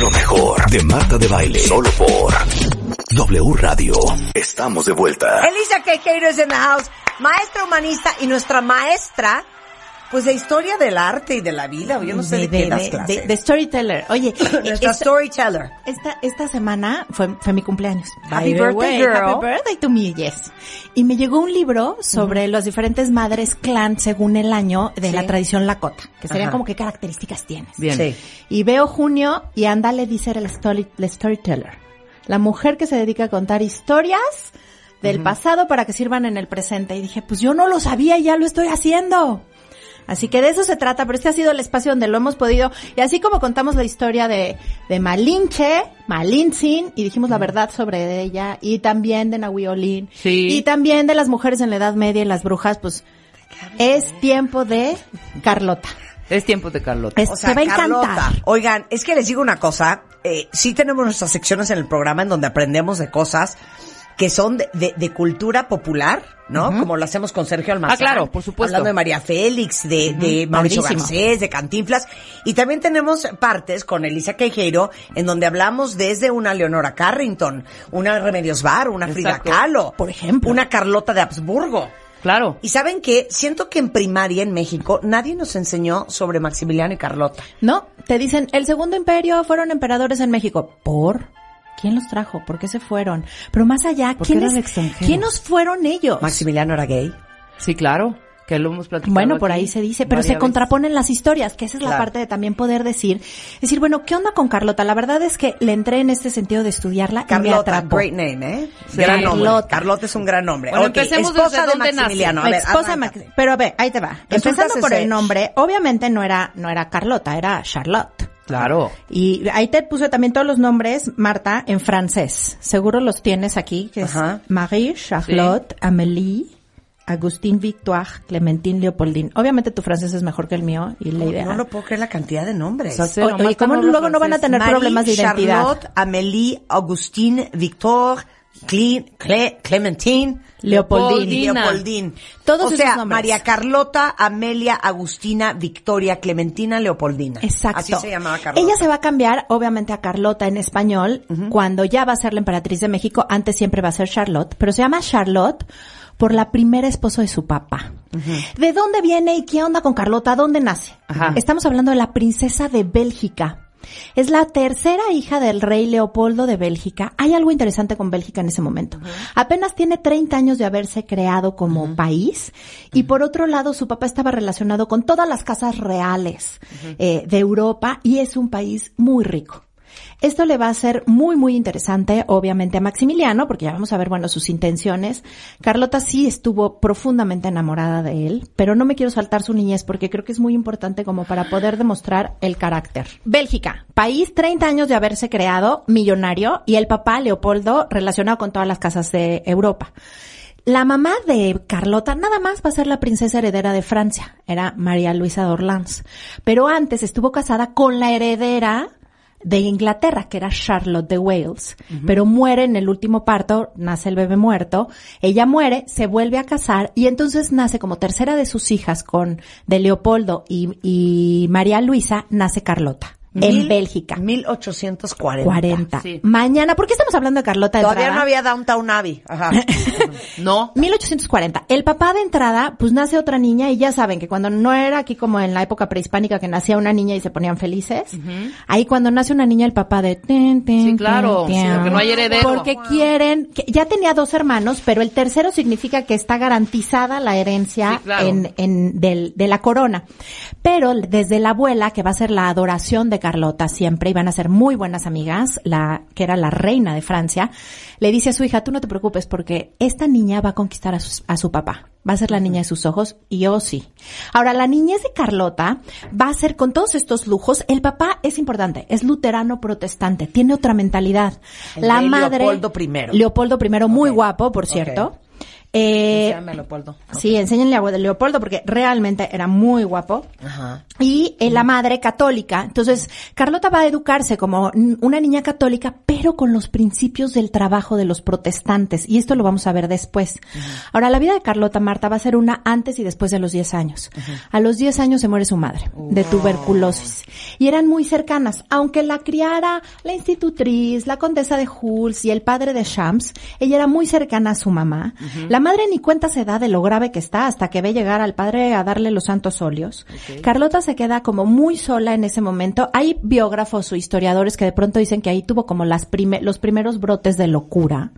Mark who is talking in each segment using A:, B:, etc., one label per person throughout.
A: lo mejor de Marta de Baile. Solo por W Radio. Estamos de vuelta.
B: Elisa Queijeiro es en the house, maestra humanista y nuestra maestra, pues de historia del arte y de la vida. Yo no sé de, qué das clase.
C: de- de storyteller. Oye, esta,
B: storyteller.
C: esta, esta semana fue, fue mi cumpleaños.
B: Happy
C: By
B: birthday,
C: way,
B: girl.
C: Happy birthday to me, yes. Y me llegó un libro sobre las diferentes madres clan según el año de
B: Sí.
C: la tradición Lakota, que serían
B: Ajá.
C: como qué características tienes.
D: Bien.
B: Sí.
C: Y veo junio y ándale dice el, story, el storyteller. La mujer que se dedica a contar historias del pasado para que sirvan en el presente. Y dije, pues yo no lo sabía y ya lo estoy haciendo. Así que de eso se trata, pero este ha sido el espacio donde lo hemos podido, y así como contamos la historia de, de Malinche, Malintzin, y dijimos la verdad sobre ella, y también de Nahuiolín,
D: Sí.
C: y también de las mujeres en la Edad Media y las brujas, pues es tiempo de Carlota.
D: Es tiempo de Carlota.
C: Es-
B: O sea,
C: te va a encantar.
B: Carlota. Oigan, es que les digo una cosa. Eh, sí tenemos nuestras secciones en el programa en donde aprendemos de cosas que son de, de- de cultura popular, ¿no? Como lo hacemos con Sergio Almazán.
D: Ah, claro, por supuesto.
B: Hablando de María Félix, de, de Mauricio
C: Padrísimo.
B: Garcés, de Cantinflas. Y también tenemos partes con Elisa Queijeiro en donde hablamos desde una Leonora Carrington, una Remedios Bar, una Frida. Kahlo.
C: Por ejemplo.
B: Una Carlota de Habsburgo.
D: Claro.
B: Y saben que siento que en primaria en México nadie nos enseñó sobre Maximiliano y Carlota.
C: No, te dicen, el segundo imperio fueron emperadores en México. ¿Por? ¿Quién los trajo? ¿Por qué se fueron? Pero más allá, ¿quiénes. ¿quiénes fueron ellos?
B: Maximiliano era gay.
D: Sí, claro. Que lo hemos platicado.
C: Bueno, por
D: aquí
C: ahí se dice, pero se contraponen las historias, que esa es la
B: Claro.
C: parte de también poder decir, decir, bueno, ¿qué onda con Carlota? La verdad es que le entré en este sentido de estudiarla y me
B: Carlota,
C: atrapó.
B: great name, ¿eh?
C: Sí.
B: Gran nombre.
C: Carlota.
B: Carlota es un gran nombre.
D: Bueno,
B: Ok,
D: empecemos
B: esposa
D: desde
B: de
D: dónde nace.
B: Maximiliano. A ver,
C: Esposa. Max- pero a ver, ahí te va. Empezando por el nombre, obviamente no era, no era Carlota, era Charlotte.
D: Claro.
C: Y ahí te puse también todos los nombres, Marta, en francés. Seguro los tienes aquí, que es
B: Ajá.
C: Marie, Charlotte, Amélie, Agustín Victoire, Clementine Leopoldine. Obviamente tu francés es mejor que el mío y la idea.
B: No lo puedo creer la cantidad de nombres.
D: O sea, sí,
C: Oye,
D: nomás
C: oye, ¿cómo
D: están los
C: luego no van a tener
B: Marie,
C: problemas de identidad?
B: Charlotte, Amélie, Augustine, Victor, Cle- Cle- Clementine,
C: Leopoldine.
B: Leopoldine.
C: Todos
B: o
C: esos
B: sea,
C: nombres.
B: María Carlota, Amelia, Agustina, Victoria, Clementina, Leopoldina.
C: Exacto.
B: Así se llamaba Carlota.
C: Ella se va a cambiar, obviamente, a Carlota en español, cuando ya va a ser la emperatriz de México. Antes siempre va a ser Charlotte, pero se llama Charlotte por la primera esposa de su papá. ¿De dónde viene y qué onda con Carlota? ¿Dónde nace?
D: Ajá.
C: Estamos hablando de la princesa de Bélgica. Es la tercera hija del rey Leopoldo de Bélgica. Hay algo interesante con Bélgica en ese momento. Apenas tiene 30 años de haberse creado como país y por otro lado su papá estaba relacionado con todas las casas reales eh, de Europa y es un país muy rico. Esto le va a ser muy, muy interesante, obviamente, a Maximiliano, porque ya vamos a ver, bueno, sus intenciones. Carlota sí estuvo profundamente enamorada de él, pero no me quiero saltar su niñez porque creo que es muy importante como para poder demostrar el carácter. Bélgica, país 30 años de haberse creado, millonario, y el papá, Leopoldo, relacionado con todas las casas de Europa. La mamá de Carlota nada más va a ser la princesa heredera de Francia, era María Luisa de. Pero antes estuvo casada con la heredera de Inglaterra, que era Charlotte de Wales, pero muere en el último parto, nace el bebé muerto, ella muere, se vuelve a casar y entonces nace como tercera de sus hijas con de Leopoldo y, y María Luisa, nace Carlota. En
B: Mil-
C: Bélgica.
B: 1840.
C: 40.
D: Sí.
C: Mañana, ¿por qué estamos hablando de Carlota de
B: Todavía
C: entrada?
B: no había Downtown Abbey. Ajá.
D: No.
C: 1840. El papá de entrada, pues nace otra niña y ya saben que cuando no era aquí como en la época prehispánica que nacía una niña y se ponían felices, ahí cuando nace una niña el papá de... ten, ten,
D: Sí, claro,
C: ten,
D: sí, porque no hay heredero.
C: Porque quieren, que ya tenía dos hermanos, pero el tercero significa que está garantizada la herencia
D: Sí, claro.
C: en, en del, de la corona. Pero desde la abuela, que va a ser la adoración de Carlota siempre, y van a ser muy buenas amigas, la, que era la reina de Francia, le dice a su hija, tú no te preocupes porque esta niña va a conquistar a su, a su papá. va a ser la niña de sus ojos y yo sí. Ahora, la niñez de Carlota va a ser con todos estos lujos. El papá es importante, es luterano protestante, tiene otra mentalidad.
B: El
C: la madre.
B: Leopoldo I.
C: Leopoldo I, muy guapo, por cierto. Eh,
B: Enséñame, Leopoldo.
C: Sí, enséñenle a Leopoldo porque realmente era muy guapo.
B: Ajá.
C: Y eh, la madre católica. Entonces, Carlota va a educarse como una niña católica, pero con los principios del trabajo de los protestantes. Y esto lo vamos a ver después. Ahora, la vida de Carlota Marta va a ser una antes y después de los 10 años. A los 10 años se muere su madre de tuberculosis. Y eran muy cercanas. Aunque la criara la institutriz, la condesa de Huls y el padre de Shams, ella era muy cercana a su mamá. La madre ni cuenta se da de lo grave que está hasta que ve llegar al padre a darle los santos óleos. Carlota se queda como muy sola en ese momento. Hay biógrafos o historiadores que de pronto dicen que ahí tuvo como las prime- los primeros brotes de locura.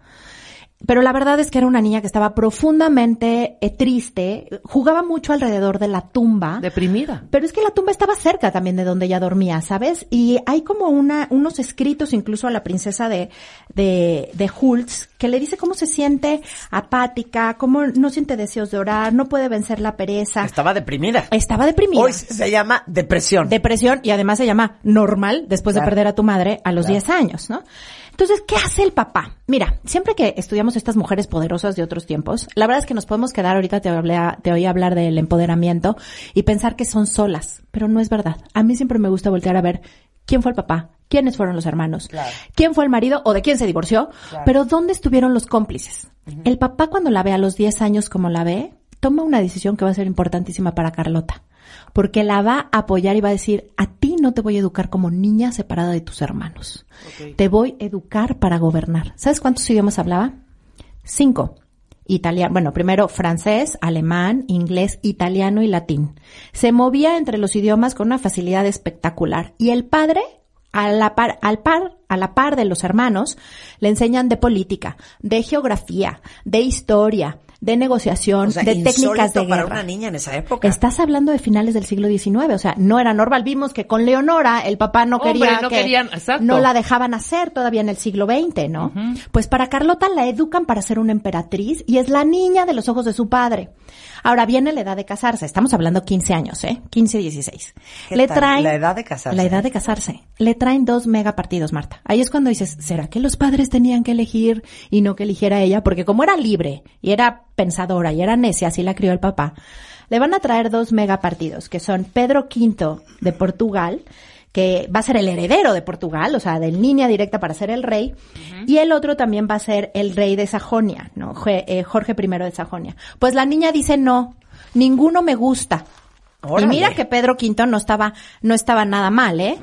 C: Pero la verdad es que era una niña que estaba profundamente eh, triste, jugaba mucho alrededor de la tumba.
D: Deprimida.
C: Pero es que la tumba estaba cerca también de donde ella dormía, ¿sabes? Y hay como una, unos escritos incluso a la princesa de, de, de Hulz que le dice cómo se siente apática, cómo no siente deseos de orar, no puede vencer la pereza.
B: Estaba deprimida.
C: Estaba deprimida.
B: Hoy se llama depresión.
C: Depresión y además se llama normal después
B: Claro.
C: de perder a tu madre a los
B: Claro.
C: 10 años, ¿no? Entonces, ¿qué hace el papá? Mira, siempre que estudiamos estas mujeres poderosas de otros tiempos, la verdad es que nos podemos quedar, ahorita te, hablé, te oí hablar del empoderamiento y pensar que son solas, pero no es verdad. A mí siempre me gusta voltear a ver quién fue el papá, quiénes fueron los hermanos,
B: Claro.
C: quién fue el marido o de quién se divorció, pero ¿dónde estuvieron los cómplices? El papá cuando la ve a los 10 años como la ve, toma una decisión que va a ser importantísima para Carlota, porque la va a apoyar y va a decir, a ti no te voy a educar como niña separada de tus hermanos, te voy a educar para gobernar. ¿Sabes cuántos idiomas hablaba? Cinco. Italiano, bueno, primero francés, alemán, inglés, italiano y latín. Se movía entre los idiomas con una facilidad espectacular. Y el padre, a la par, al par, a la par de los hermanos, le enseñan de política, de geografía, de historia, de negociación,
B: O sea,
C: de técnicas de
B: para
C: guerra.
B: una niña en esa época.
C: Estás hablando de finales del siglo XIX, o sea, no era normal. Vimos que con Leonora el papá no
D: Hombre,
C: quería
D: no
C: que
D: querían-
C: no la dejaban hacer todavía en el siglo XX, ¿no? Pues para Carlota la educan para ser una emperatriz y es la niña de los ojos de su padre. Ahora viene la edad de casarse, estamos hablando 15 años, ¿eh? 15, 16.
B: ¿Qué
C: Le
B: tal?
C: traen
B: La edad de casarse.
C: La edad de casarse. Le traen dos megapartidos, Marta. Ahí es cuando dices, ¿será que los padres tenían que elegir y no que eligiera ella? Porque como era libre y era pensadora y era necia, así la crió el papá, le van a traer dos megapartidos, que son Pedro V de Portugal, que va a ser el heredero de Portugal, o sea, de línea directa para ser el rey, y el otro también va a ser el rey de Sajonia, ¿no? Eh, Jorge I de Sajonia. Pues la niña dice, no, ninguno me gusta.
B: Órale.
C: Y mira que Pedro V no estaba, no estaba nada mal, ¿eh?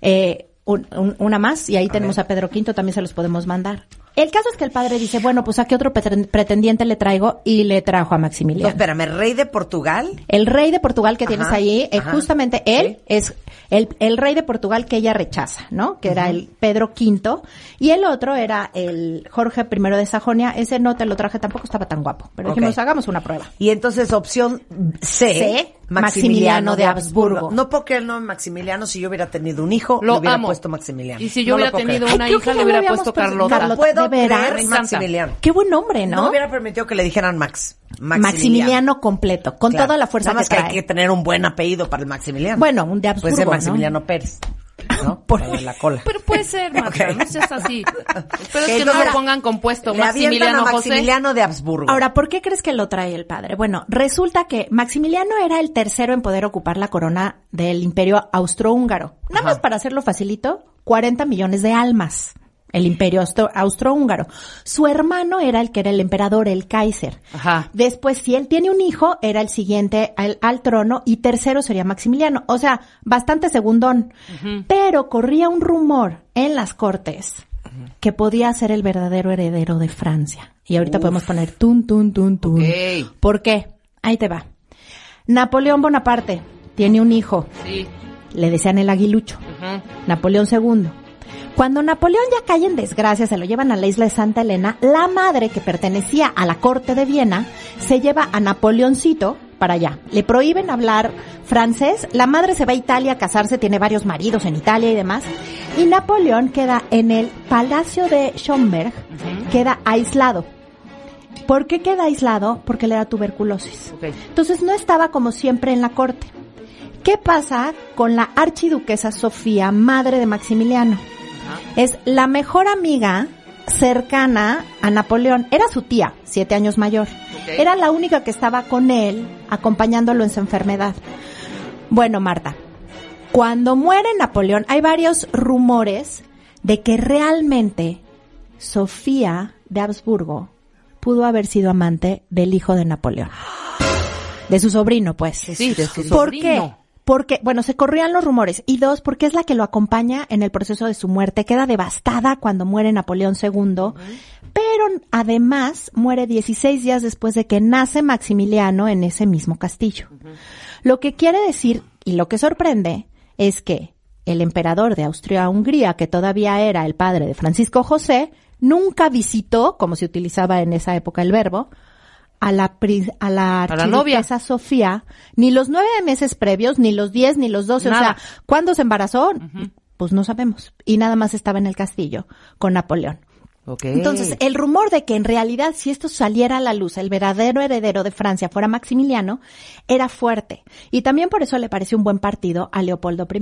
C: Eh, un- un- una más, y ahí tenemos a Pedro V, también se los podemos mandar. El caso es que el padre dice, bueno, pues a qué otro preten- pretendiente le traigo, y le trajo a
B: No,
C: Maximiliano.
B: espérame, rey de Portugal.
C: El rey de Portugal que tienes
B: Ajá,
C: ahí, eh, justamente él
B: sí.
C: es el, el rey de Portugal que ella rechaza, ¿no? Que era el Pedro V. Y el otro era el Jorge I de Sajonia. Ese no te lo traje, tampoco estaba tan guapo. Pero
B: Ok.
C: dijimos, hagamos una prueba.
B: Y entonces opción C,
C: C, Maximiliano de Habsburgo.
B: No creer el nombre Maximiliano si yo hubiera tenido un hijo,
D: Lo
B: le hubiera
D: amo.
B: puesto Maximiliano.
D: Y si yo
B: No
D: hubiera tenido una
C: Ay,
D: hija, le
C: lo
D: hubiera puesto. Carlota.
B: No puedo
C: ¿de veras?
B: es. Maximiliano.
C: Qué buen nombre, ¿no?
B: No hubiera permitido que le dijeran Max.
C: Maximiliano completo, con
B: Claro.
C: toda la fuerza
B: Nada más
C: que
B: que,
C: trae.
B: hay que tener un buen apellido para el Maximiliano.
C: Bueno, un de Habsburgo,
B: Puede ser
C: ¿no?
B: Maximiliano Pérez. ¿No?
C: Por-
B: Para la cola.
D: Pero puede ser, Marta, no seas así. Espero que no lo pongan compuesto. Maximiliano José.
B: Maximiliano de Habsburgo.
C: Ahora, ¿por qué crees que lo trae el padre? Bueno, resulta que Maximiliano era el tercero en poder ocupar la corona del imperio austrohúngaro. Nada más para hacerlo facilito, 40 millones de almas. El imperio austro- austrohúngaro. Su hermano era el que era el emperador, el Kaiser.
D: Ajá.
C: Después, si él tiene un hijo, era el siguiente al, al trono y tercero sería Maximiliano. O sea, bastante segundón. Pero corría un rumor en las cortes que podía ser el verdadero heredero de Francia. Y ahorita podemos poner tun, tun, tun, tun.
D: Ok.
C: ¿Por qué? Ahí te va. Napoleón Bonaparte tiene un hijo.
D: Sí.
C: Le decían el aguilucho.
D: Ujú.
C: Napoleón II. Cuando Napoleón ya cae en desgracia, se lo llevan a la isla de Santa Elena, la madre que pertenecía a la corte de Viena se lleva a Napoleoncito para allá. Le prohíben hablar francés, la madre se va a Italia a casarse, tiene varios maridos en Italia y demás, y Napoleón queda en el Palacio de Schomberg, queda aislado. ¿Por qué queda aislado? Porque le da tuberculosis. Entonces no estaba como siempre en la corte. ¿Qué pasa con la archiduquesa Sofía, madre de Maximiliano? Es la mejor amiga cercana a Napoleón. Era su tía, siete años mayor. Era la única que estaba con él, acompañándolo en su enfermedad. Bueno, Marta, cuando muere Napoleón, hay varios rumores de que realmente Sofía de Habsburgo pudo haber sido amante del hijo de Napoleón. De su sobrino, pues.
D: Sí, de su
C: ¿Por
D: sobrino.
C: qué? Porque, bueno, se corrían los rumores. Y dos, porque es la que lo acompaña en el proceso de su muerte. Queda devastada cuando muere Napoleón II. Pero además muere 16 días después de que nace Maximiliano en ese mismo castillo. Lo que quiere decir, y lo que sorprende, es que el emperador de Austria-Hungría, que todavía era el padre de Francisco José, nunca visitó, como se utilizaba en esa época el verbo, a la, pri- a la
D: A la novia.
C: Sofía, ni los nueve meses previos, ni los diez, ni los doce. O sea, ¿cuándo se embarazó? Pues no sabemos. Y nada más estaba en el castillo con Napoleón.
D: Ok.
C: Entonces, el rumor de que en realidad si esto saliera a la luz, el verdadero heredero de Francia fuera Maximiliano, era fuerte. Y también por eso le pareció un buen partido a Leopoldo I.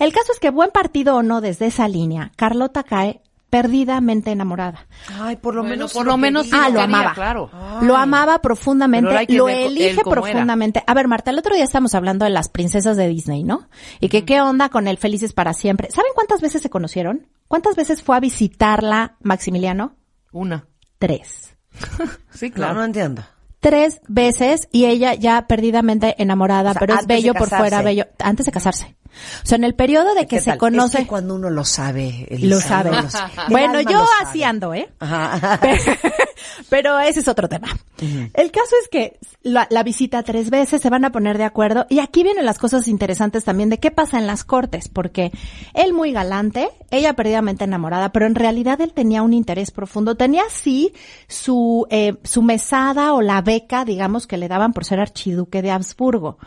C: El caso es que buen partido o no desde esa línea, Carlota cae perdidamente enamorada.
B: Ay, por lo
D: Bueno,
B: menos.
D: por
B: lo
D: lo menos.
C: Ah, lo amaba.
D: claro.
C: Lo amaba profundamente, lo elige
D: era.
C: profundamente. A ver, Marta, el otro día estamos hablando de las princesas de Disney, ¿no? Y que qué onda con el Felices para siempre. ¿Saben cuántas veces se conocieron? ¿Cuántas veces fue a visitarla Maximiliano?
D: Una.
C: Tres.
D: Sí, claro.
B: no entiendo.
C: Tres veces y ella ya perdidamente enamorada,
B: O sea,
C: pero es bello por fuera, bello, antes de casarse. O sea, en el periodo de que
B: ¿Qué
C: se
B: tal?
C: conoce,
B: Es que cuando uno lo sabe, Elisa,
C: lo sabe.
B: lo
C: Bueno, yo así ando, ¿eh?
B: Ajá.
C: Pero ese es otro tema. El caso es que la, la visita tres veces, se van a poner de acuerdo. Y aquí vienen las cosas interesantes también de qué pasa en las cortes, porque él muy galante, ella perdidamente enamorada, pero en realidad él tenía un interés profundo. Tenía sí su, eh, su mesada o la beca, digamos, que le daban por ser archiduque de Habsburgo.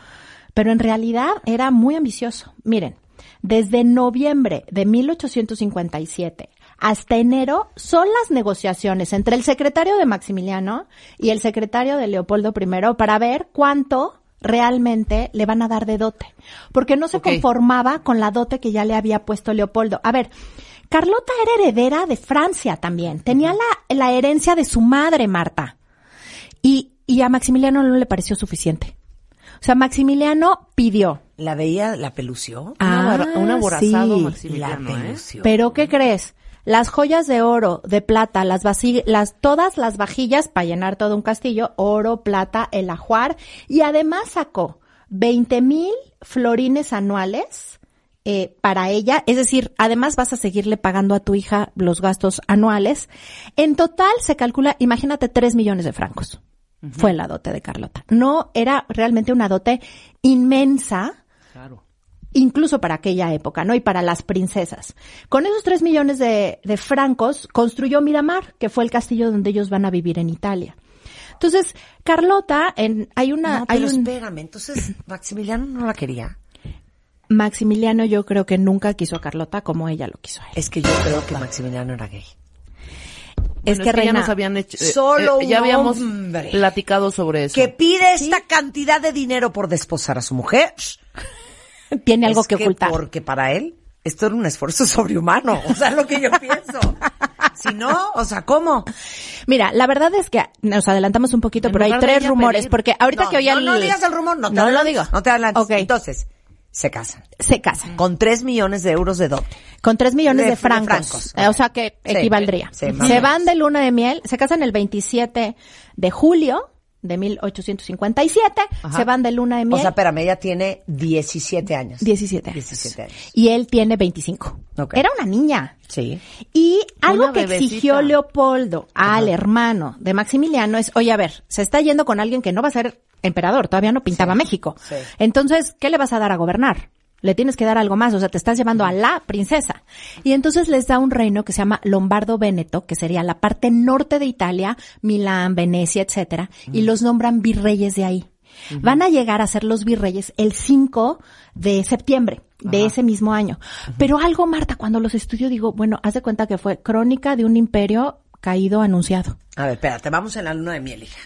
C: Pero en realidad era muy ambicioso. Miren, desde noviembre de 1857 hasta enero son las negociaciones entre el secretario de Maximiliano y el secretario de Leopoldo I para ver cuánto realmente le van a dar de dote. Porque no se conformaba con la dote que ya le había puesto Leopoldo. A ver, Carlota era heredera de Francia también. Tenía la, la herencia de su madre, Marta. Y, y a Maximiliano no le pareció suficiente. O sea, Maximiliano pidió.
B: ¿La veía, la pelució?
D: Un abra- un aborazado
C: sí.
D: Maximiliano,
B: la
D: ¿eh?
B: pelució.
C: Pero ¿qué crees? Las joyas de oro, de plata, las las todas las vajillas para llenar todo un castillo, oro, plata, el ajuar y además sacó 20 mil florines anuales eh, para ella, es decir, además vas a seguirle pagando a tu hija los gastos anuales. En total se calcula, imagínate, 3 millones de francos. Fue la dote de Carlota. No era realmente una dote inmensa,
D: Claro.
C: incluso para aquella época, ¿no? Y para las princesas. Con esos tres millones de, de francos construyó Miramar, que fue el castillo donde ellos van a vivir en Italia. Entonces, Carlota, en, hay una,
B: No,
C: hay
B: pero
C: un,
B: espérame, entonces Maximiliano no la quería.
C: Maximiliano yo creo que nunca quiso a Carlota como ella lo quiso a él.
B: Es que yo creo que Maximiliano era gay.
C: Es
D: Bueno,
C: que
D: ya nos habían hecho, eh,
B: Solo
D: eh, ya
B: un
D: habíamos
B: hombre.
D: platicado sobre eso.
B: Que pide esta cantidad de dinero por desposar a su mujer.
C: tiene algo
B: Es
C: que ocultar.
B: Porque para él esto era un esfuerzo sobrehumano. O sea, lo que yo pienso. Si no, o sea, ¿cómo?
C: Mira, la verdad es que nos adelantamos un poquito,
D: En
C: pero hay tres rumores,
D: pedir-
C: porque ahorita
B: no,
C: que oía
B: no,
C: el...
B: no digas el rumor, no te
C: No lo
B: adelantes,
C: digo.
B: No te adelantes.
C: Ok.
B: Entonces, se casan.
C: Se casan.
B: Con tres millones de euros de dote.
C: Con tres millones
B: De-
C: de,
B: de
C: francos. Eh, O sea que
B: Sí,
C: equivaldría.
B: sí, o
C: se van de luna de miel, se casan el 27 de julio de 1857,
D: Ajá.
C: se van de luna de
B: O
C: miel.
B: sea, espérame, ella tiene 17 años.
C: 17 años.
B: 17 años.
C: Y él tiene 25.
B: Ok.
C: Era una niña.
B: Sí.
C: Y algo
D: Una
C: que
D: bebecita.
C: exigió Leopoldo al hermano de Maximiliano es, oye, a ver, se está yendo con alguien que no va a ser emperador, todavía no pintaba México.
B: sí.
C: Entonces, ¿qué le vas a dar a gobernar? Le tienes que dar algo más, o sea, te estás llevando a la princesa. Y entonces les da un reino que se llama Lombardo Véneto, que sería la parte norte de Italia, Milán, Venecia, etcétera, y los nombran virreyes de ahí. Van a llegar a ser los virreyes el 5 de septiembre de ese mismo año. Pero algo, Marta, cuando los estudio digo, bueno, haz de cuenta que fue crónica de un imperio caído anunciado.
B: A ver, espérate, vamos en la luna de miel, hija.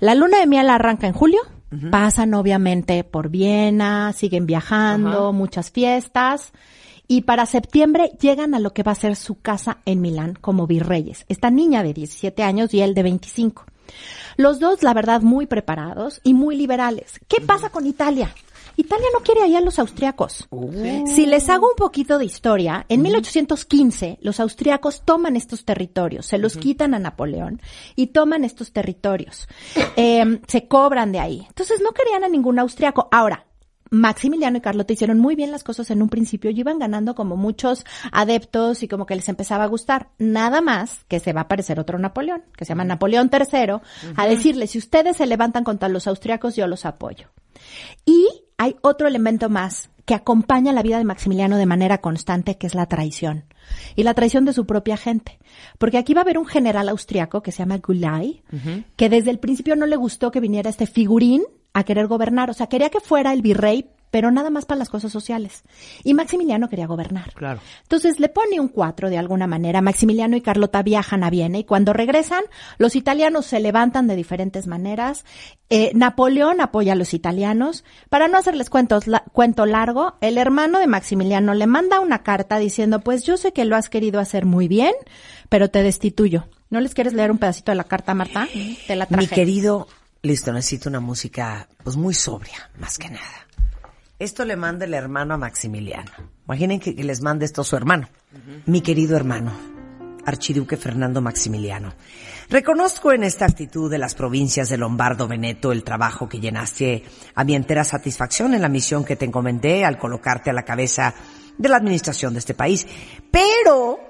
C: La luna de miel arranca en julio, pasan obviamente por Viena, siguen viajando, muchas fiestas. Y para septiembre llegan a lo que va a ser su casa en Milán como virreyes. Esta niña de 17 años y él de 25. Los dos, la verdad, muy preparados y muy liberales. ¿Qué pasa con Italia? Italia no quiere allá a los austriacos. Si les hago un poquito de historia, en 1815 los austriacos toman estos territorios, se los quitan a Napoleón y toman estos territorios. Eh, se cobran de ahí. Entonces no querían a ningún austriaco. Ahora, Maximiliano y Carlota hicieron muy bien las cosas en un principio y iban ganando como muchos adeptos y como que les empezaba a gustar. Nada más que se va a aparecer otro Napoleón, que se llama Napoleón III, a decirle, si ustedes se levantan contra los austriacos, yo los apoyo. Y hay otro elemento más que acompaña la vida de Maximiliano de manera constante, que es la traición. Y la traición de su propia gente. Porque aquí va a haber un general austriaco que se llama Gulay, que desde el principio no le gustó que viniera este figurín a querer gobernar. O sea, quería que fuera el virrey, pero nada más para las cosas sociales. Y Maximiliano quería gobernar.
D: Claro.
C: Entonces le pone un cuatro de alguna manera. Maximiliano y Carlota viajan a Viena y cuando regresan, los italianos se levantan de diferentes maneras. Eh, Napoleón apoya a los italianos. Para no hacerles cuentos, la- cuento largo, el hermano de Maximiliano le manda una carta diciendo, pues yo sé que lo has querido hacer muy bien, pero te destituyo. ¿No les quieres leer un pedacito de la carta, Marta? Te la traje.
B: Mi querido, listo, necesito una música pues muy sobria, más que nada. Esto le manda el hermano a Maximiliano. Imaginen que, les mande esto a su hermano. Mi querido hermano, Archiduque Fernando Maximiliano. Reconozco en esta actitud de las provincias de Lombardo Veneto el trabajo que llenaste a mi entera satisfacción en la misión que te encomendé al colocarte a la cabeza de la administración de este país. Pero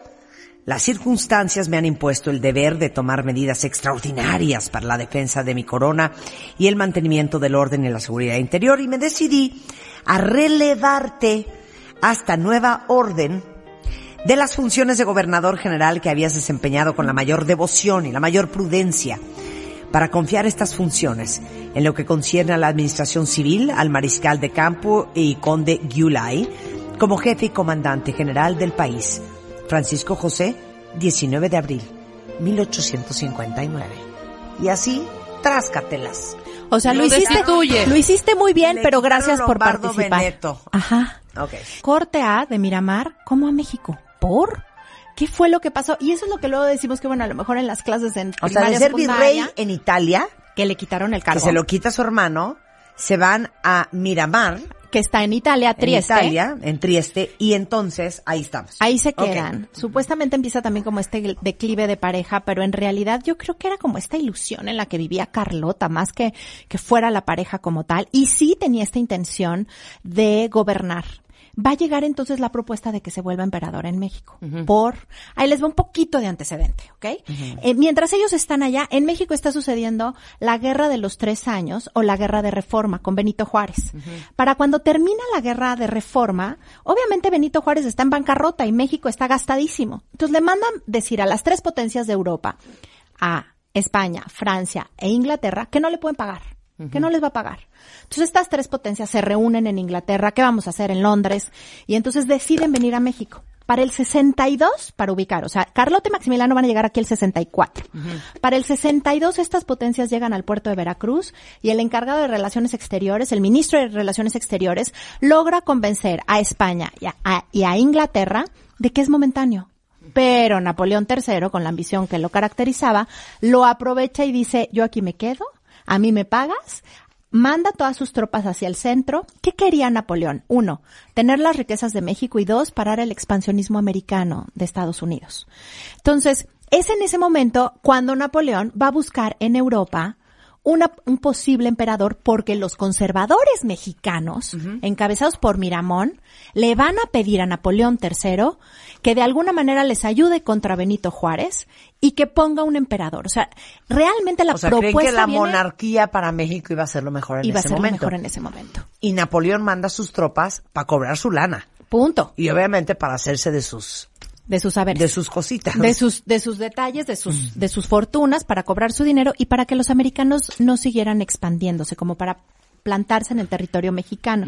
B: las circunstancias me han impuesto el deber de tomar medidas extraordinarias para la defensa de mi corona y el mantenimiento del orden y la seguridad interior y me decidí a relevarte hasta nueva orden de las funciones de gobernador general que habías desempeñado con la mayor devoción y la mayor prudencia para confiar estas funciones en lo que concierne a la administración civil al mariscal de campo y conde Gyulay como jefe y comandante general del país. Francisco José, 19 de abril, 1859. Y así, tráscatelas.
C: O sea, lo,
D: Lo
C: hiciste,
D: destituye.
C: lo hiciste muy bien,
B: Le
C: pero gracias por
B: Lombardo
C: participar. Ajá.
B: Ok.
C: Corte A de Miramar, como a México. ¿Por? ¿Qué fue lo que pasó? Y eso es lo que luego decimos que, bueno, a lo mejor en las clases en
B: O sea, de ser virrey en Italia,
C: que le quitaron el
B: que
C: cargo.
B: se lo quita su hermano, se van a Miramar,
C: que está en Italia,
B: en
C: Trieste.
B: Italia, en Trieste, y entonces ahí estamos.
C: Ahí se quedan. Supuestamente empieza también como este declive de pareja, pero en realidad yo creo que era como esta ilusión en la que vivía Carlota, más que que fuera la pareja como tal. Y sí tenía esta intención de gobernar. Va a llegar entonces la propuesta de que se vuelva emperador en México. Por, ahí les va un poquito de antecedente, ¿ok? Eh, mientras ellos están allá, en México está sucediendo la guerra de los tres años o la guerra de reforma con Benito Juárez. Para cuando termina la guerra de reforma, obviamente Benito Juárez está en bancarrota y México está gastadísimo. Entonces le mandan decir a las tres potencias de Europa, a España, Francia e Inglaterra, que no le pueden pagar que no les va a pagar. Entonces estas tres potencias se reúnen en Inglaterra, ¿qué vamos a hacer en Londres? Y entonces deciden venir a México. Para el 62, para ubicar, o sea, Carlota y Maximiliano van a llegar aquí el 64. Para el 62 estas potencias llegan al puerto de Veracruz y el encargado de Relaciones Exteriores, el ministro de Relaciones Exteriores, logra convencer a España y a, a- y a Inglaterra de que es momentáneo. Pero Napoleón III, con la ambición que lo caracterizaba, lo aprovecha y dice, yo aquí me quedo, a mí me pagas, manda todas sus tropas hacia el centro. ¿Qué quería Napoleón? Uno, tener las riquezas de México y dos, parar el expansionismo americano de Estados Unidos. Entonces, es en ese momento cuando Napoleón va a buscar en Europa una- un posible emperador porque los conservadores mexicanos, encabezados por Miramón, le van a pedir a Napoleón III que de alguna manera les ayude contra Benito Juárez y que ponga un emperador. O sea, realmente la
B: O sea, creen
C: propuesta
B: que la
C: viene-
B: monarquía para México iba a ser lo mejor en
C: iba a
B: ese
C: ser lo
B: momento.
C: mejor en ese momento.
B: Y Napoleón manda sus tropas para cobrar su lana.
C: Punto.
B: Y obviamente para hacerse de sus,
C: De sus saberes.
B: de sus cositas.
C: de sus de sus detalles, de sus de sus fortunas para cobrar su dinero y para que los americanos no siguieran expandiéndose, como para plantarse en el territorio mexicano.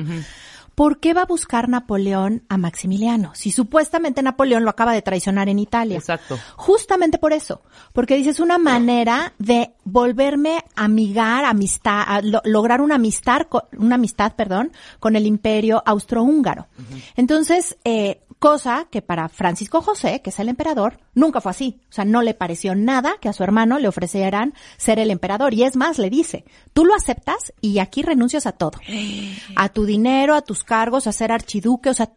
C: ¿por qué va a buscar Napoleón a Maximiliano? Si supuestamente Napoleón lo acaba de traicionar en Italia.
D: Exacto.
C: Justamente por eso, porque dices una manera de volverme a amigar, amistad, a lo- lograr una amistad, una amistad, perdón, con el imperio austrohúngaro. Entonces, eh, cosa que para Francisco José, que es el emperador, nunca fue así. O sea, no le pareció nada que a su hermano le ofrecieran ser el emperador. Y es más, le dice, tú lo aceptas y aquí renuncias a todo. A tu dinero, a tus cargos, a ser archiduque, o sea,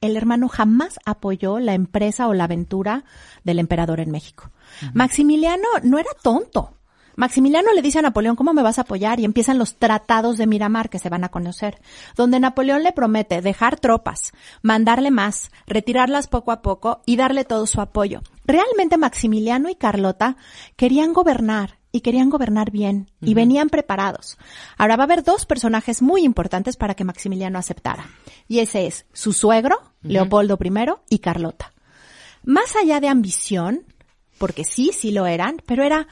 C: el hermano jamás apoyó la empresa o la aventura del emperador en México. Maximiliano no era tonto. Maximiliano le dice a Napoleón, ¿cómo me vas a apoyar? Y empiezan los tratados de Miramar que se van a conocer, donde Napoleón le promete dejar tropas, mandarle más, retirarlas poco a poco y darle todo su apoyo. Realmente Maximiliano y Carlota querían gobernar y querían gobernar bien y venían preparados. Ahora va a haber dos personajes muy importantes para que Maximiliano aceptara. Y ese es su suegro, Leopoldo I, y Carlota. Más allá de ambición, porque sí, sí lo eran, pero era,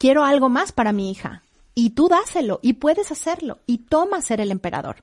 C: quiero algo más para mi hija. Y tú dáselo, y puedes hacerlo, y toma ser el emperador.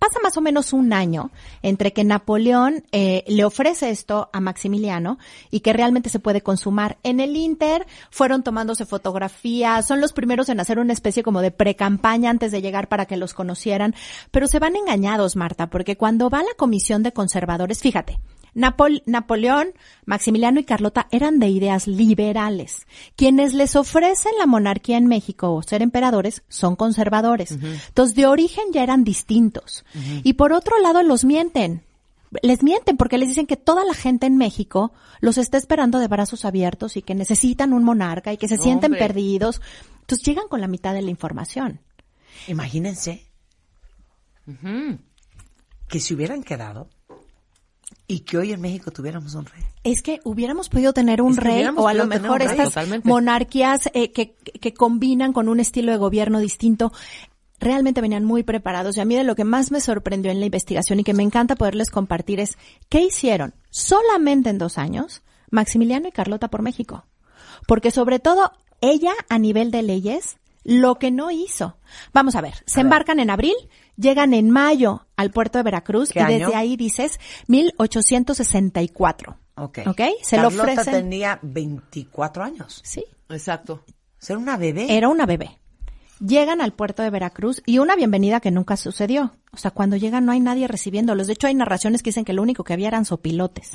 C: Pasa más o menos un año entre que Napoleón eh, le ofrece esto a Maximiliano y que realmente se puede consumar. En el Inter fueron tomándose fotografías, son los primeros en hacer una especie como de pre-campaña antes de llegar para que los conocieran, pero se van engañados, Marta, porque cuando va la comisión de conservadores, fíjate, Napol- Napoleón, Maximiliano y Carlota eran de ideas liberales. Quienes les ofrecen la monarquía en México o ser emperadores son conservadores. Entonces, de origen ya eran distintos. Y por otro lado, los mienten. Les mienten porque les dicen que toda la gente en México los está esperando de brazos abiertos y que necesitan un monarca y que se sienten perdidos. Entonces llegan con la mitad de la información.
B: Imagínense que se hubieran quedado y que hoy en México tuviéramos un rey.
C: Es que hubiéramos podido tener un
B: Es que
C: rey
B: hubiéramos
C: o a lo
B: podido tener
C: mejor
B: un rey.
C: estas
D: Totalmente.
C: monarquías eh, que, que combinan con un estilo de gobierno distinto. Realmente venían muy preparados y a mí de lo que más me sorprendió en la investigación y que me encanta poderles compartir es qué hicieron solamente en dos años Maximiliano y Carlota por México. Porque sobre todo ella a nivel de leyes, lo que no hizo. Vamos a ver, se embarcan en abril, llegan en mayo al puerto de Veracruz y desde ahí dices 1864.
B: Ok.
C: ¿Ok? Se lo
B: Carlota
C: ofrecen.
B: tenía 24 años.
C: Sí.
D: Exacto.
B: Ser una bebé.
C: Era una bebé. Llegan al puerto de Veracruz y una bienvenida que nunca sucedió. O sea, cuando llegan no hay nadie recibiéndolos. De hecho, hay narraciones que dicen que lo único que había eran sopilotes.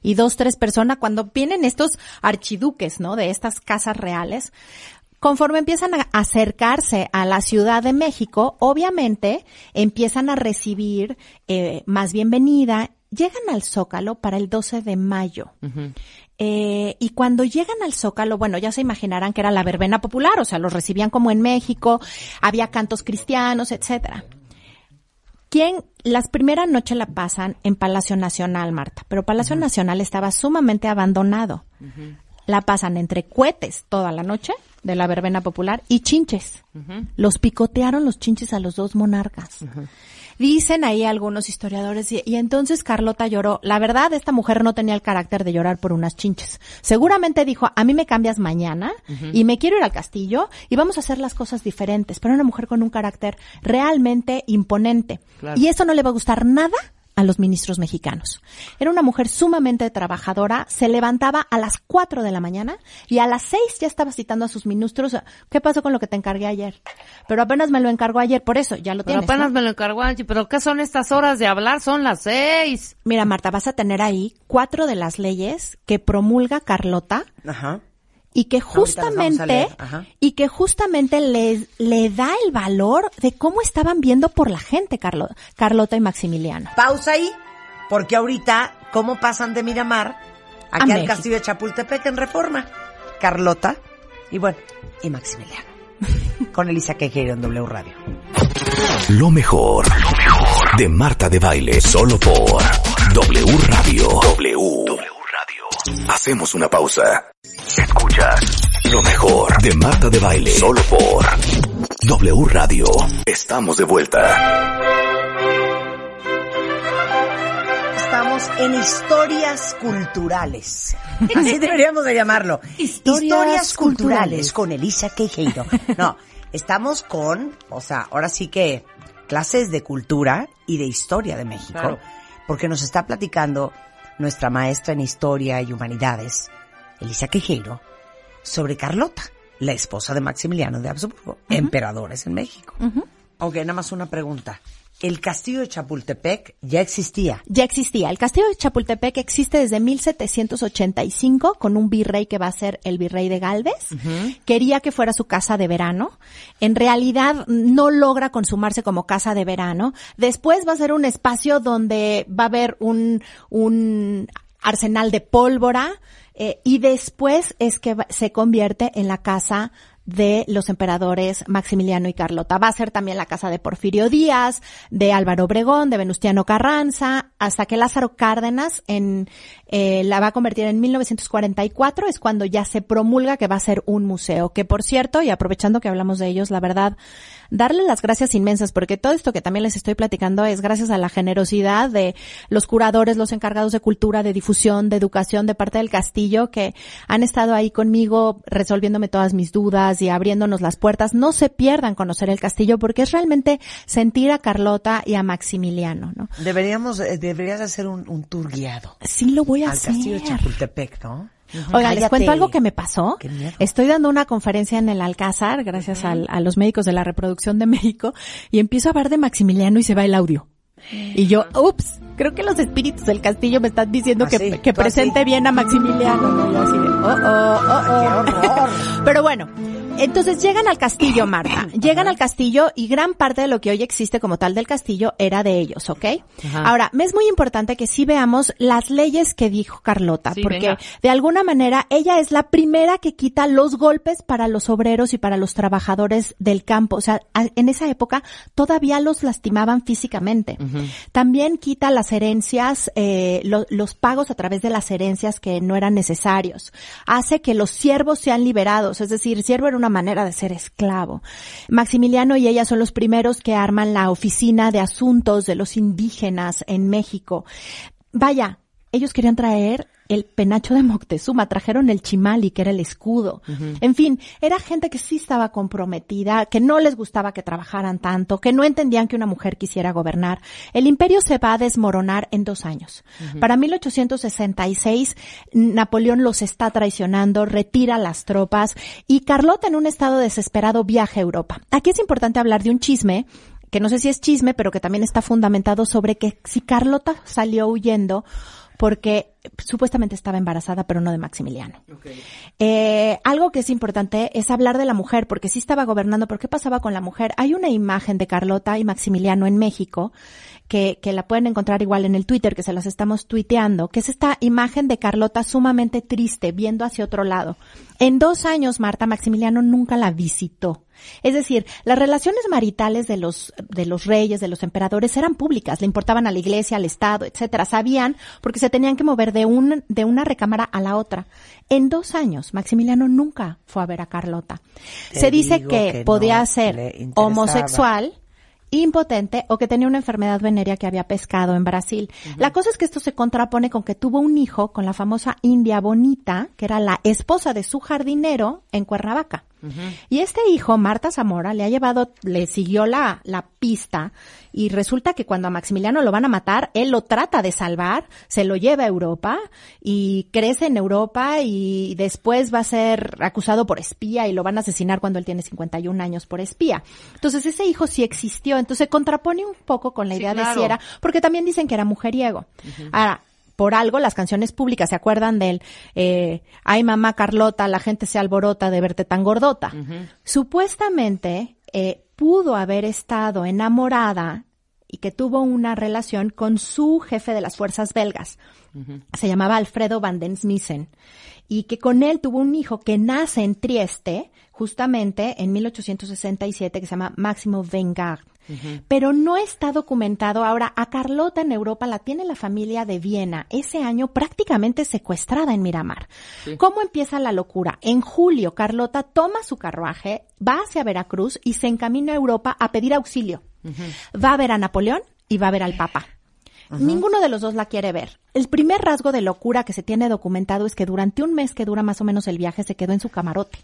C: Y dos, tres personas, cuando vienen estos archiduques, ¿no? De estas casas reales, conforme empiezan a acercarse a la Ciudad de México, obviamente empiezan a recibir eh, más bienvenida. Llegan al Zócalo para el 12 de mayo. Eh, y cuando llegan al Zócalo, bueno, ya se imaginarán que era la verbena popular, o sea, los recibían como en México, había cantos cristianos, etcétera. ¿Quién? Las primeras noches la pasan en Palacio Nacional, Marta, pero Palacio Nacional estaba sumamente abandonado. La pasan entre cohetes toda la noche de la verbena popular y chinches. Los picotearon los chinches a los dos monarcas. Dicen ahí algunos historiadores y, y entonces Carlota lloró. La verdad, esta mujer no tenía el carácter de llorar por unas chinches. Seguramente dijo, a mí me cambias mañana y me quiero ir al castillo y vamos a hacer las cosas diferentes. Pero una mujer con un carácter realmente imponente.
D: Claro.
C: Y eso no le va a gustar nada a los ministros mexicanos. Era una mujer sumamente trabajadora, se levantaba a las 4 de la mañana y a las 6 ya estaba citando a sus ministros. ¿Qué pasó con lo que te encargué ayer? Pero apenas me lo encargó ayer, por eso ya lo
D: Pero
C: tienes.
D: apenas
C: ¿no?
D: me lo encargó Angie. ¿Pero qué son estas horas de hablar? Son las seis.
C: Mira, Marta, vas a tener ahí cuatro de las leyes que promulga Carlota
B: Ajá.
C: Y que justamente y que justamente le, le da el valor de cómo estaban viendo por la gente Carlo- Carlota y Maximiliano.
B: Pausa ahí, porque ahorita, ¿cómo pasan de Miramar aquí
C: A
B: al
C: México.
B: castillo de Chapultepec en Reforma? Carlota y bueno, y Maximiliano. Con Elisa Quejeiro en W Radio.
A: Lo mejor, lo mejor de Marta de Baile, solo por W Radio. W. Radio. Hacemos una pausa. Escuchas lo mejor de Marta de Baile, solo por W Radio. Estamos de vuelta.
B: Estamos en historias culturales. Así deberíamos de llamarlo.
C: Historias
B: culturales
C: culturales.
B: con Elisa Queijeiro. No, estamos con, o sea, ahora sí que clases de cultura y de historia de México,
D: Claro.
B: porque nos está platicando nuestra maestra en historia y humanidades, Elisa Quejeiro, sobre Carlota, la esposa de Maximiliano de Habsburgo, emperadores en México. Ok, nada más una pregunta. El castillo de Chapultepec ya existía.
C: Ya existía. El castillo de Chapultepec existe desde 1785 con un virrey que va a ser el virrey de Galvez. Quería que fuera su casa de verano. En realidad no logra consumarse como casa de verano. Después va a ser un espacio donde va a haber un, un arsenal de pólvora. eh, y después es que se convierte en la casa de los emperadores Maximiliano y Carlota. Va a ser también la casa de Porfirio Díaz, de Álvaro Obregón, de Venustiano Carranza, hasta que Lázaro Cárdenas en, eh, la va a convertir en 1944, es cuando ya se promulga que va a ser un museo. Que por cierto, y aprovechando que hablamos de ellos, la verdad, darle las gracias inmensas, porque todo esto que también les estoy platicando es gracias a la generosidad de los curadores, los encargados de cultura, de difusión, de educación de parte del castillo, que han estado ahí conmigo resolviéndome todas mis dudas y abriéndonos las puertas. No se pierdan conocer el castillo porque es realmente sentir a Carlota y a Maximiliano, ¿no?
B: Deberíamos, eh, deberías hacer un, un tour guiado
C: Sí lo voy a
B: al
C: hacer.
B: castillo de Chapultepec, ¿no?
C: Oiga, les cuento algo que me pasó.
B: Qué miedo.
C: Estoy dando una conferencia en el Alcázar, gracias al- a los médicos de la reproducción de México, y empiezo a hablar de Maximiliano y se va el audio. Y yo, ups, creo que los espíritus del castillo me están diciendo
B: Así,
C: que, que
B: tú así.
C: presente bien a Maximiliano. oh, oh, oh, oh. Pero bueno, entonces llegan al castillo, Marta. Llegan al castillo y gran parte de lo que hoy existe como tal del castillo era de ellos, ¿ok?
D: Ajá.
C: Ahora, me es muy importante que sí veamos las leyes que dijo Carlota,
D: Sí,
C: porque
D: venga.
C: de alguna manera ella es la primera que quita los golpes para los obreros y para los trabajadores del campo. O sea, en esa época todavía los lastimaban físicamente. También quita las herencias, eh, lo- los pagos a través de las herencias que no eran necesarios. Hace que los siervos sean liberados, es decir, siervo era una manera de ser esclavo. Maximiliano y ella son los primeros que arman la oficina de asuntos de los indígenas en México. Vaya, ellos querían traer el penacho de Moctezuma, trajeron el chimali, que era el escudo. En fin, era gente que sí estaba comprometida, que no les gustaba que trabajaran tanto, que no entendían que una mujer quisiera gobernar. El imperio se va a desmoronar en dos años. Para 1866, Napoleón los está traicionando, retira las tropas y Carlota en un estado desesperado viaja a Europa. Aquí es importante hablar de un chisme que no sé si es chisme, pero que también está fundamentado sobre que si Carlota salió huyendo porque supuestamente estaba embarazada, pero no de Maximiliano. Eh, algo que es importante es hablar de la mujer, porque sí estaba gobernando, pero ¿qué pasaba con la mujer? Hay una imagen de Carlota y Maximiliano en México, que, que la pueden encontrar igual en el Twitter, que se las estamos tuiteando, que es esta imagen de Carlota sumamente triste, viendo hacia otro lado. En dos años, Marta, Maximiliano nunca la visitó. Es decir, las relaciones maritales de los, de los reyes, de los emperadores eran públicas, le importaban a la iglesia, al Estado, etcétera. Sabían porque se tenían que mover de un, de una recámara a la otra. En dos años, Maximiliano nunca fue a ver a Carlota.
B: Te
C: se dice que,
B: que
C: podía
B: no
C: ser homosexual, impotente o que tenía una enfermedad venérea que había pescado en Brasil. La cosa es que esto se contrapone con que tuvo un hijo con la famosa India Bonita, que era la esposa de su jardinero en Cuernavaca. Y este hijo, Marta Zamora, le ha llevado, le siguió la, la pista y resulta que cuando a Maximiliano lo van a matar, él lo trata de salvar, se lo lleva a Europa y crece en Europa y después va a ser acusado por espía y lo van a asesinar cuando él tiene 51 años por espía. Entonces ese hijo sí existió, entonces se contrapone un poco con la
D: Sí,
C: idea de si era, porque también dicen que era mujeriego. Ahora, por algo las canciones públicas se acuerdan del eh, ay mamá Carlota la gente se alborota de verte tan gordota supuestamente eh, pudo haber estado enamorada y que tuvo una relación con su jefe de las fuerzas belgas. Se llamaba Alfredo van den Smissen y que con él tuvo un hijo que nace en Trieste justamente en 1867 que se llama Máximo Pero no está documentado. Ahora, a Carlota en Europa la tiene la familia de Viena, ese año prácticamente secuestrada en Miramar. ¿Cómo empieza la locura? En julio, Carlota toma su carruaje, va hacia Veracruz y se encamina a Europa a pedir auxilio. Va a ver a Napoleón y va a ver al Papa. Ninguno de los dos la quiere ver. El primer rasgo de locura que se tiene documentado es que durante un mes que dura más o menos el viaje se quedó en su camarote,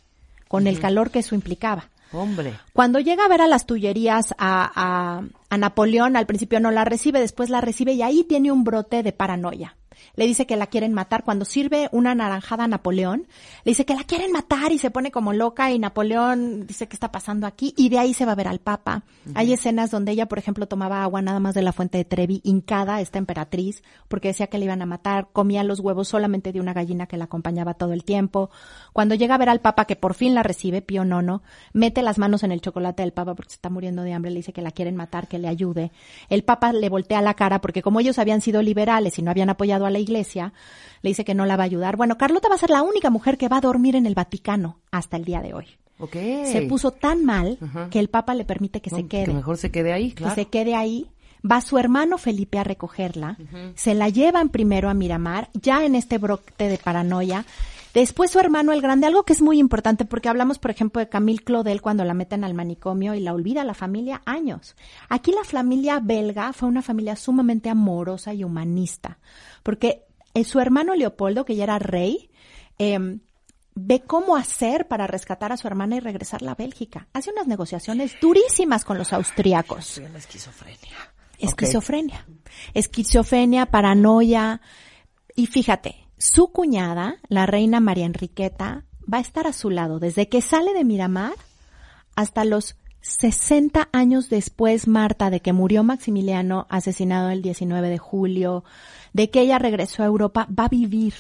C: con el calor que eso implicaba.
D: Hombre.
C: Cuando llega a ver a las Tullerías a, a, a Napoleón, al principio no la recibe, después la recibe y ahí tiene un brote de paranoia le dice que la quieren matar. Cuando sirve una naranjada a Napoleón, le dice que la quieren matar y se pone como loca y Napoleón dice qué está pasando aquí y de ahí se va a ver al Papa. Hay escenas donde ella, por ejemplo, tomaba agua nada más de la fuente de Trevi, hincada, esta emperatriz, porque decía que le iban a matar, comía los huevos solamente de una gallina que la acompañaba todo el tiempo. Cuando llega a ver al Papa, que por fin la recibe, Pío Nono, mete las manos en el chocolate del Papa porque se está muriendo de hambre, le dice que la quieren matar, que le ayude. El Papa le voltea la cara porque como ellos habían sido liberales y no habían apoyado a la iglesia, le dice que no la va a ayudar. Bueno, Carlota va a ser la única mujer que va a dormir en el Vaticano hasta el día de hoy.
D: Okay.
C: Se puso tan mal que el Papa le permite que se quede.
D: Que mejor se quede ahí, claro.
C: Que se quede ahí. Va su hermano Felipe a recogerla. Se la llevan primero a Miramar, ya en este brote de paranoia. Después su hermano el grande, algo que es muy importante porque hablamos, por ejemplo, de Camille Claudel cuando la meten al manicomio y la olvida la familia años. Aquí la familia belga fue una familia sumamente amorosa y humanista, porque eh, su hermano Leopoldo, que ya era rey, eh, ve cómo hacer para rescatar a su hermana y regresarla a Bélgica. Hace unas negociaciones durísimas con los austriacos.
B: Soy una esquizofrenia.
C: Esquizofrenia. Esquizofrenia, paranoia. Y fíjate, su cuñada, la reina María Enriqueta, va a estar a su lado desde que sale de Miramar hasta los 60 años después, Marta, de que murió Maximiliano, asesinado el 19 de julio, de que ella regresó a Europa, va a vivir,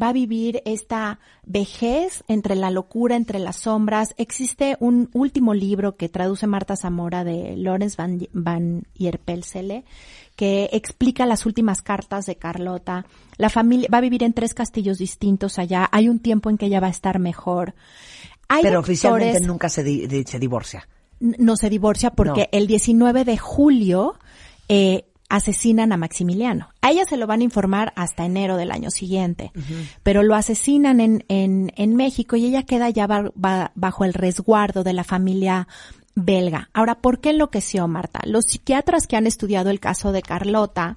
C: va a vivir esta vejez entre la locura, entre las sombras. Existe un último libro que traduce Marta Zamora de Lorenz van, van que explica las últimas cartas de Carlota. La familia va a vivir en tres castillos distintos allá. Hay un tiempo en que ella va a estar mejor. Hay
B: Pero oficialmente nunca se, di- se divorcia.
C: no se divorcia porque
B: No.
C: el 19 de julio eh, asesinan a Maximiliano. A ella se lo van a informar hasta enero del año siguiente, pero lo asesinan en, en, en México y ella queda ya ba- ba- bajo el resguardo de la familia belga. Ahora, ¿por qué enloqueció Marta? Los psiquiatras que han estudiado el caso de Carlota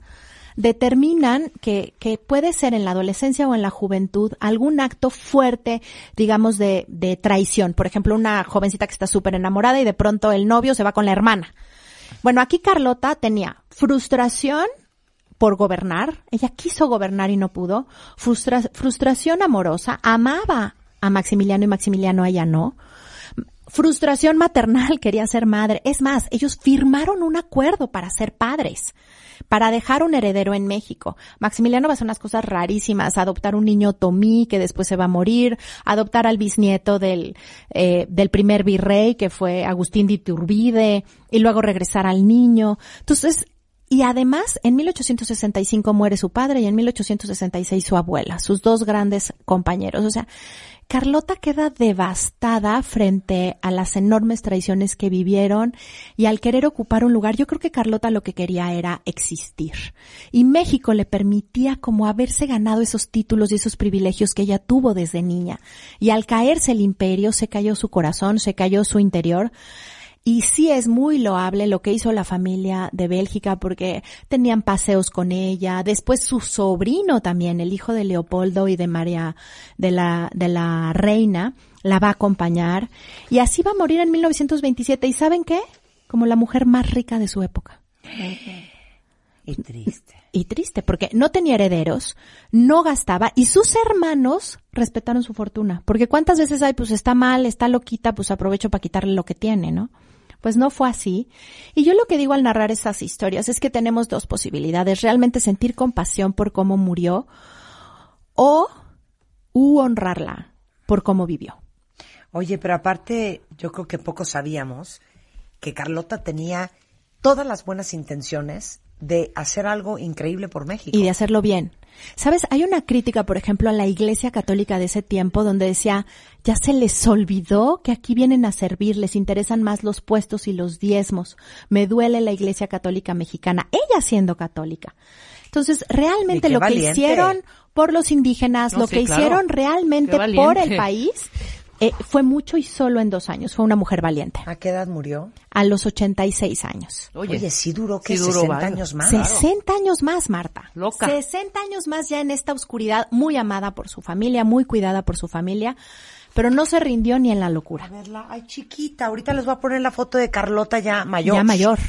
C: determinan que, puede ser en la adolescencia o en la juventud algún acto fuerte, digamos, de, de traición. Por ejemplo, una jovencita que está súper enamorada y de pronto el novio se va con la hermana. Bueno, aquí Carlota tenía frustración por gobernar. Ella quiso gobernar y no pudo. Frustra- frustración amorosa. Amaba a Maximiliano y Maximiliano a ella no. Frustración maternal, quería ser madre. Es más, ellos firmaron un acuerdo para ser padres, para dejar un heredero en México. Maximiliano va a hacer unas cosas rarísimas, adoptar un niño Tomí que después se va a morir, adoptar al bisnieto del, eh, del primer virrey que fue Agustín de Iturbide y luego regresar al niño. Entonces, y además, en 1865 muere su padre y en 1866 su abuela, sus dos grandes compañeros. O sea, Carlota queda devastada frente a las enormes traiciones que vivieron y al querer ocupar un lugar, yo creo que Carlota lo que quería era existir. Y México le permitía como haberse ganado esos títulos y esos privilegios que ella tuvo desde niña. Y al caerse el imperio, se cayó su corazón, se cayó su interior. Y sí es muy loable lo que hizo la familia de Bélgica porque tenían paseos con ella. Después su sobrino también, el hijo de Leopoldo y de María, de la, de la reina, la va a acompañar. Y así va a morir en 1927. ¿Y saben qué? Como la mujer más rica de su época.
B: Y triste.
C: Y triste, porque no tenía herederos, no gastaba y sus hermanos respetaron su fortuna. Porque cuántas veces hay, pues está mal, está loquita, pues aprovecho para quitarle lo que tiene, ¿no? Pues no fue así. Y yo lo que digo al narrar estas historias es que tenemos dos posibilidades. Realmente sentir compasión por cómo murió o u honrarla por cómo vivió.
B: Oye, pero aparte, yo creo que poco sabíamos que Carlota tenía todas las buenas intenciones de hacer algo increíble por México.
C: y de hacerlo bien. ¿Sabes? Hay una crítica, por ejemplo, a la Iglesia Católica de ese tiempo donde decía, ya se les olvidó que aquí vienen a servir, les interesan más los puestos y los diezmos. Me duele la Iglesia Católica mexicana, ella siendo católica. Entonces, realmente lo que hicieron por los indígenas,
D: No,
C: lo
D: sí,
C: que
D: claro.
C: hicieron realmente por el país, eh, fue mucho y solo en dos años. Fue una mujer valiente.
B: ¿A qué edad murió?
C: A los 86 años.
B: Oye,
D: Oye,
B: sí duró que
D: sí duró
B: 60
D: varios.
B: años más.
C: 60 años más, Marta.
D: Loca.
C: 60 años más ya en esta oscuridad, muy amada por su familia, muy cuidada por su familia. pero no se rindió ni en la locura.
B: A verla, ay chiquita, ahorita les voy a poner la foto de Carlota ya mayor.
C: Ya mayor.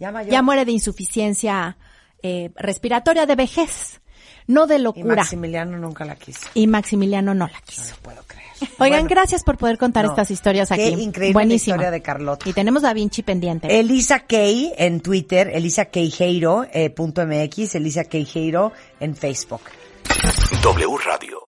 B: Ya mayor.
C: Ya muere de insuficiencia eh, respiratoria de vejez, no de
B: y
C: locura.
B: Maximiliano nunca la quiso.
C: Y Maximiliano no la
B: No
C: quiso.
B: lo puedo creer.
C: Oigan,
B: Bueno,
C: gracias por poder contar
B: No,
C: estas historias
B: qué
C: aquí.
B: increíble la
C: Buenísima.
B: historia de Carlota.
C: Y tenemos Da Vinci pendiente.
B: Elisa Kay en Twitter, Elisa Queijeiro, eh, punto MX, Elisa Queijeiro en Facebook.
A: W Radio